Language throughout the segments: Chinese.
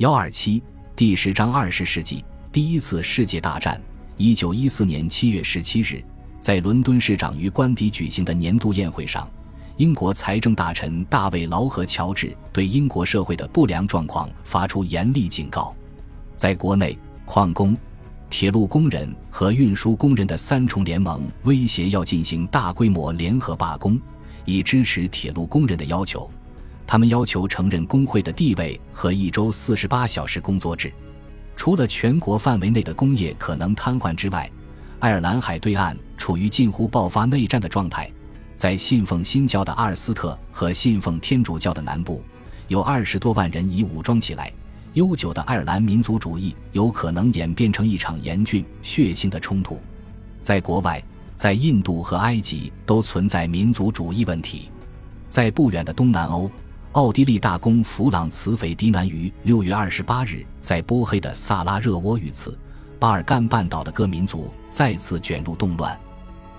幺二七第十章二十世纪第一次世界大战。一九一四年七月十七日，在伦敦市长与官邸举行的年度宴会上，英国财政大臣大卫劳合乔治对英国社会的不良状况发出严厉警告。在国内，矿工、铁路工人和运输工人的三重联盟威胁要进行大规模联合罢工，以支持铁路工人的要求。他们要求承认工会的地位和一周四十八小时工作制。除了全国范围内的工业可能瘫痪之外，爱尔兰海对岸处于近乎爆发内战的状态。在信奉新教的阿尔斯特和信奉天主教的南部，有二十多万人已武装起来。悠久的爱尔兰民族主义有可能演变成一场严峻血腥的冲突。在国外，在印度和埃及都存在民族主义问题。在不远的东南欧。奥地利大公弗朗茨·斐迪南于六月二十八日在波黑的萨拉热窝遇刺，巴尔干半岛的各民族再次卷入动乱。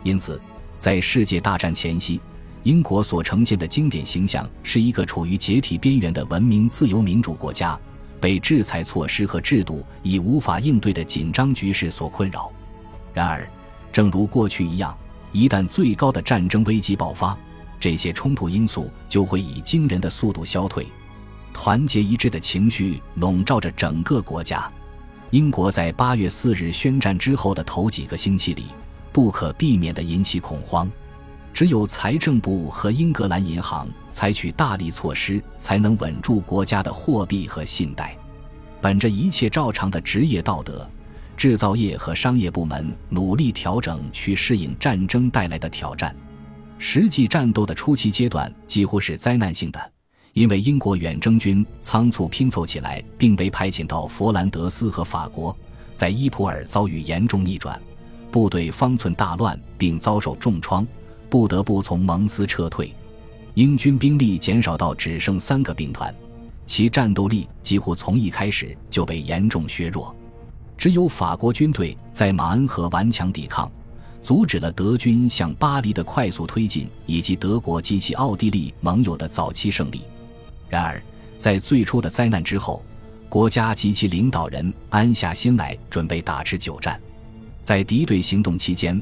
因此，在世界大战前夕，英国所呈现的经典形象是一个处于解体边缘的文明、自由、民主国家，被制裁措施和制度以无法应对的紧张局势所困扰。然而，正如过去一样，一旦最高的战争危机爆发，这些冲突因素就会以惊人的速度消退，团结一致的情绪笼罩着整个国家。英国在八月四日宣战之后的头几个星期里，不可避免地引起恐慌。只有财政部和英格兰银行采取大力措施，才能稳住国家的货币和信贷。本着一切照常的职业道德，制造业和商业部门努力调整，去适应战争带来的挑战。实际战斗的初期阶段几乎是灾难性的，因为英国远征军仓促拼凑起来，并被派遣到佛兰德斯和法国，在伊普尔遭遇严重逆转，部队方寸大乱，并遭受重创，不得不从蒙斯撤退。英军兵力减少到只剩三个兵团，其战斗力几乎从一开始就被严重削弱，只有法国军队在马恩河顽强抵抗。阻止了德军向巴黎的快速推进，以及德国及其奥地利盟友的早期胜利。然而，在最初的灾难之后，国家及其领导人安下心来，准备打持久战。在敌对行动期间，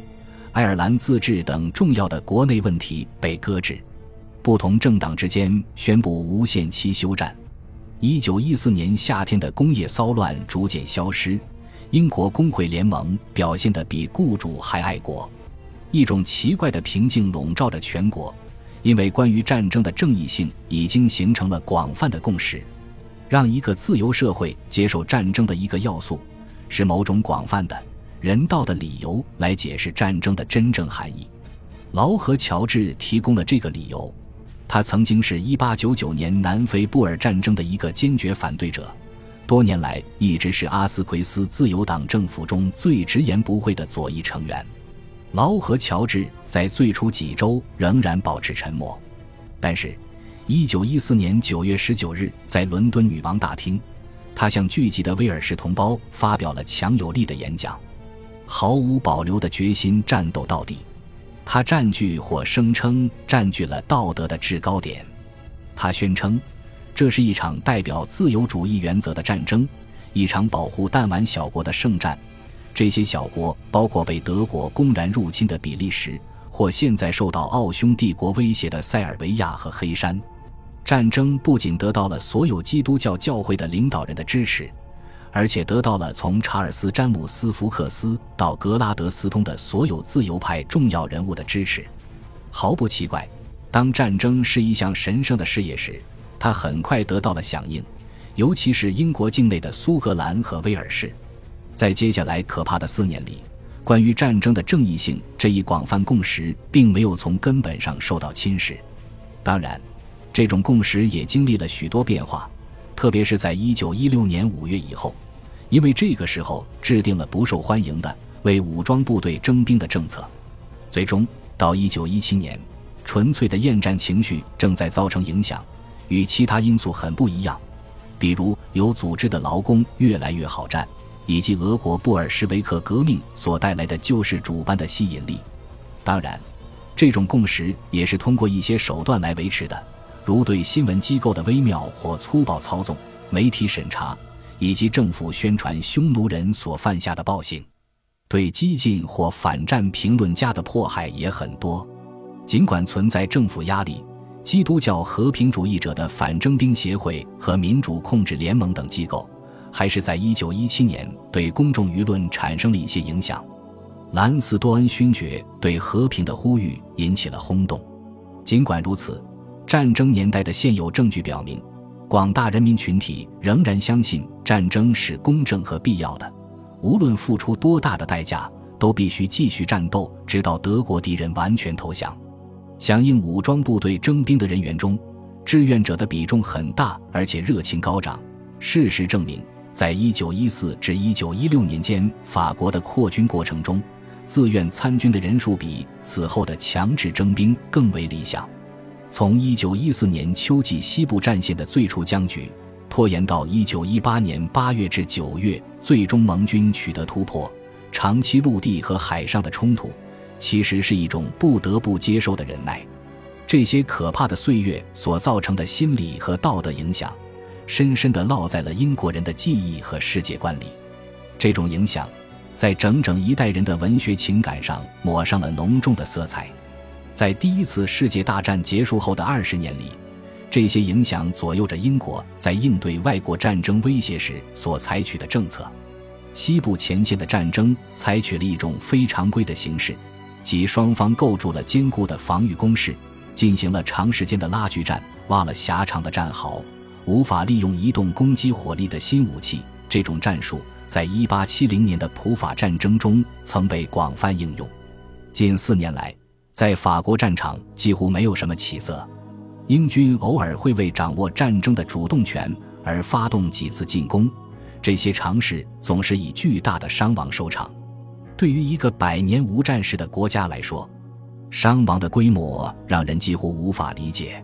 爱尔兰自治等重要的国内问题被搁置，不同政党之间宣布无限期休战。一九一四年夏天的工业骚乱逐渐消失。英国工会联盟表现得比雇主还爱国，一种奇怪的平静笼罩着全国，因为关于战争的正义性已经形成了广泛的共识。让一个自由社会接受战争的一个要素，是某种广泛的人道的理由来解释战争的真正含义。劳和乔治提供了这个理由，他曾经是一八九九年南非布尔战争的一个坚决反对者。多年来一直是阿斯奎斯自由党政府中最直言不讳的左翼成员。劳和乔治在最初几周仍然保持沉默，但是，1914年9月19日在伦敦女王大厅，他向聚集的威尔士同胞发表了强有力的演讲，毫无保留的决心战斗到底。他占据或声称占据了道德的制高点。他宣称。这是一场代表自由主义原则的战争，一场保护弹丸小国的圣战。这些小国包括被德国公然入侵的比利时，或现在受到奥匈帝国威胁的塞尔维亚和黑山。战争不仅得到了所有基督教教会的领导人的支持，而且得到了从查尔斯·詹姆斯·福克斯到格拉德斯通的所有自由派重要人物的支持。毫不奇怪，当战争是一项神圣的事业时。他很快得到了响应，尤其是英国境内的苏格兰和威尔士。在接下来可怕的四年里，关于战争的正义性这一广泛共识并没有从根本上受到侵蚀。当然，这种共识也经历了许多变化，特别是在1916年5月以后，因为这个时候制定了不受欢迎的为武装部队征兵的政策。最终，到1917年，纯粹的厌战情绪正在造成影响。与其他因素很不一样，比如有组织的劳工越来越好战，以及俄国布尔什维克革命所带来的救世主般的吸引力。当然，这种共识也是通过一些手段来维持的，如对新闻机构的微妙或粗暴操纵、媒体审查、以及政府宣传匈奴人所犯下的暴行。对激进或反战评论家的迫害也很多。尽管存在政府压力，基督教和平主义者的反征兵协会和民主控制联盟等机构，还是在1917年对公众舆论产生了一些影响。兰斯多恩勋爵对和平的呼吁引起了轰动。尽管如此，战争年代的现有证据表明，广大人民群体仍然相信战争是公正和必要的。无论付出多大的代价，都必须继续战斗，直到德国敌人完全投降。响应武装部队征兵的人员中，志愿者的比重很大，而且热情高涨。事实证明，在1914至1916年间，法国的扩军过程中，自愿参军的人数比此后的强制征兵更为理想。从1914年秋季西部战线的最初僵局。拖延到一九一八年八月至九月，最终盟军取得突破。长期陆地和海上的冲突，其实是一种不得不接受的忍耐。这些可怕的岁月所造成的心理和道德影响，深深地烙在了英国人的记忆和世界观里。这种影响，在整整一代人的文学情感上抹上了浓重的色彩。在第一次世界大战结束后的二十年里。这些影响左右着英国在应对外国战争威胁时所采取的政策。西部前线的战争采取了一种非常规的形式，即双方构筑了坚固的防御工事，进行了长时间的拉锯战，挖了狭长的战壕，无法利用移动攻击火力的新武器。这种战术在1870年的普法战争中曾被广泛应用。近四年来，在法国战场几乎没有什么起色。英军偶尔会为掌握战争的主动权而发动几次进攻，这些尝试总是以巨大的伤亡收场。对于一个百年无战事的国家来说，伤亡的规模让人几乎无法理解。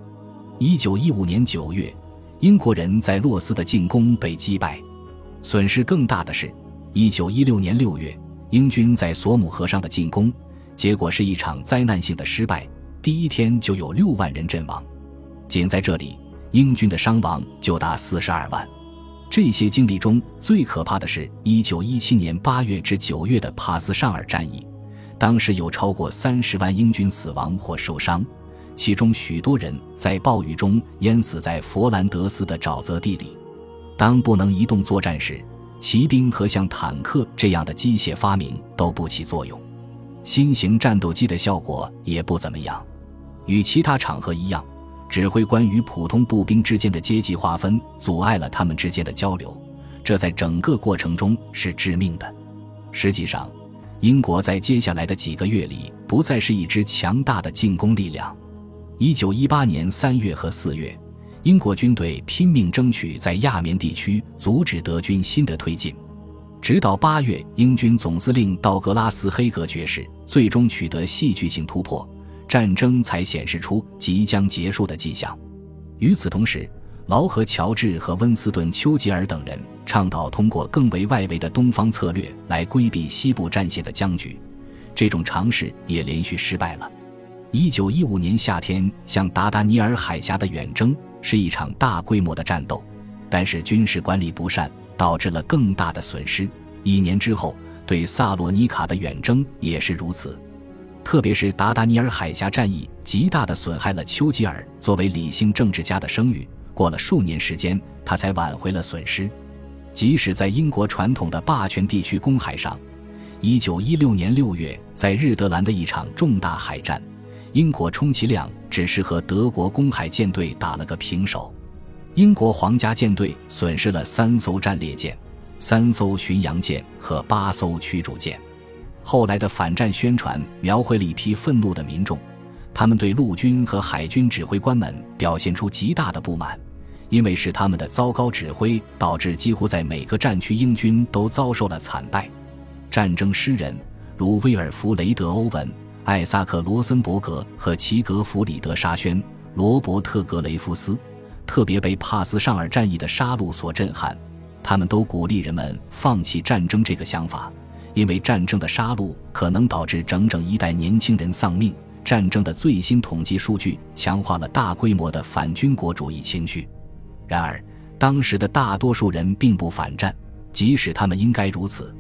一九一五年九月，英国人在洛斯的进攻被击败。损失更大的是，一九一六年六月，英军在索姆河上的进攻，结果是一场灾难性的失败。第一天就有六万人阵亡。仅在这里，英军的伤亡就达四十二万。这些经历中最可怕的是1917年8月至9月的帕斯尚尔战役，当时有超过三十万英军死亡或受伤，其中许多人在暴雨中淹死在佛兰德斯的沼泽地里。当不能移动作战时，骑兵和像坦克这样的机械发明都不起作用，新型战斗机的效果也不怎么样。与其他场合一样。指挥官与普通步兵之间的阶级划分阻碍了他们之间的交流，这在整个过程中是致命的。实际上，英国在接下来的几个月里不再是一支强大的进攻力量。一九一八年三月和四月，英国军队拼命争取在亚眠地区阻止德军新的推进，直到八月，英军总司令道格拉斯·黑格爵士最终取得戏剧性突破。战争才显示出即将结束的迹象。与此同时，劳合乔治和温斯顿·丘吉尔等人倡导通过更为外围的东方策略来规避西部战线的僵局。这种尝试也连续失败了。1915年夏天向达达尼尔海峡的远征是一场大规模的战斗，但是军事管理不善导致了更大的损失。一年之后，对萨洛尼卡的远征也是如此。特别是达达尼尔海峡战役，极大地损害了丘吉尔作为理性政治家的声誉。过了数年时间，他才挽回了损失。即使在英国传统的霸权地区公海上，1916年6月，在日德兰的一场重大海战，英国充其量只是和德国公海舰队打了个平手。英国皇家舰队损失了三艘战列舰、三艘巡洋舰和八艘驱逐舰。后来的反战宣传描绘了一批愤怒的民众，他们对陆军和海军指挥官们表现出极大的不满，因为是他们的糟糕指挥导致几乎在每个战区英军都遭受了惨败。战争诗人如威尔弗雷德·欧文、艾萨克·罗森伯格和齐格弗里德·沙宣、罗伯特·格雷夫斯，特别被帕斯尚尔战役的杀戮所震撼，他们都鼓励人们放弃战争这个想法。因为战争的杀戮可能导致整整一代年轻人丧命。战争的最新统计数据强化了大规模的反军国主义情绪。然而，当时的大多数人并不反战，即使他们应该如此。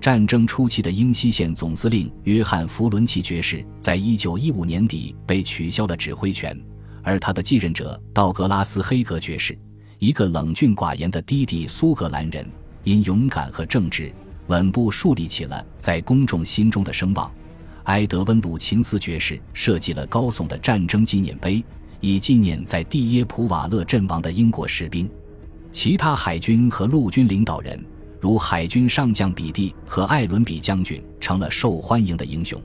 战争初期的英西线总司令约翰·弗伦奇爵士，在一九一五年底被取消了指挥权，而他的继任者道格拉斯·黑格爵士，一个冷峻寡言的低地苏格兰人，因勇敢和正直，稳步树立起了在公众心中的声望。埃德温·鲁琴斯爵士设计了高耸的战争纪念碑，以纪念在蒂耶普瓦勒阵亡的英国士兵。其他海军和陆军领导人。如海军上将比蒂和艾伦比将军成了受欢迎的英雄，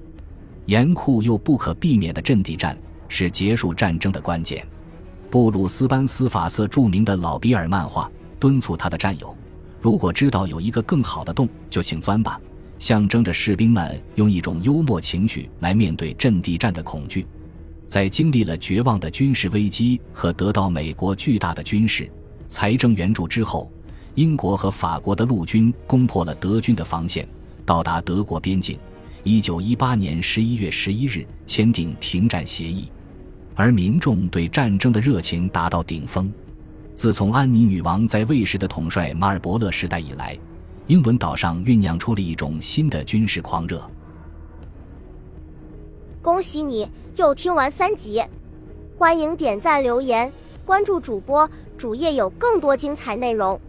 严酷又不可避免的阵地战是结束战争的关键。布鲁斯班斯法瑟著名的老比尔漫画敦促他的战友：如果知道有一个更好的洞，就请钻吧，象征着士兵们用一种幽默情绪来面对阵地战的恐惧。在经历了绝望的军事危机和得到美国巨大的军事财政援助之后。英国和法国的陆军攻破了德军的防线，到达德国边境。一九一八年十一月十一日签订停战协议，而民众对战争的热情达到顶峰。自从安妮女王在卫士的统帅马尔伯勒时代以来，英伦岛上酝酿出了一种新的军事狂热。恭喜你又听完三集，欢迎点赞、留言、关注主播，主页有更多精彩内容。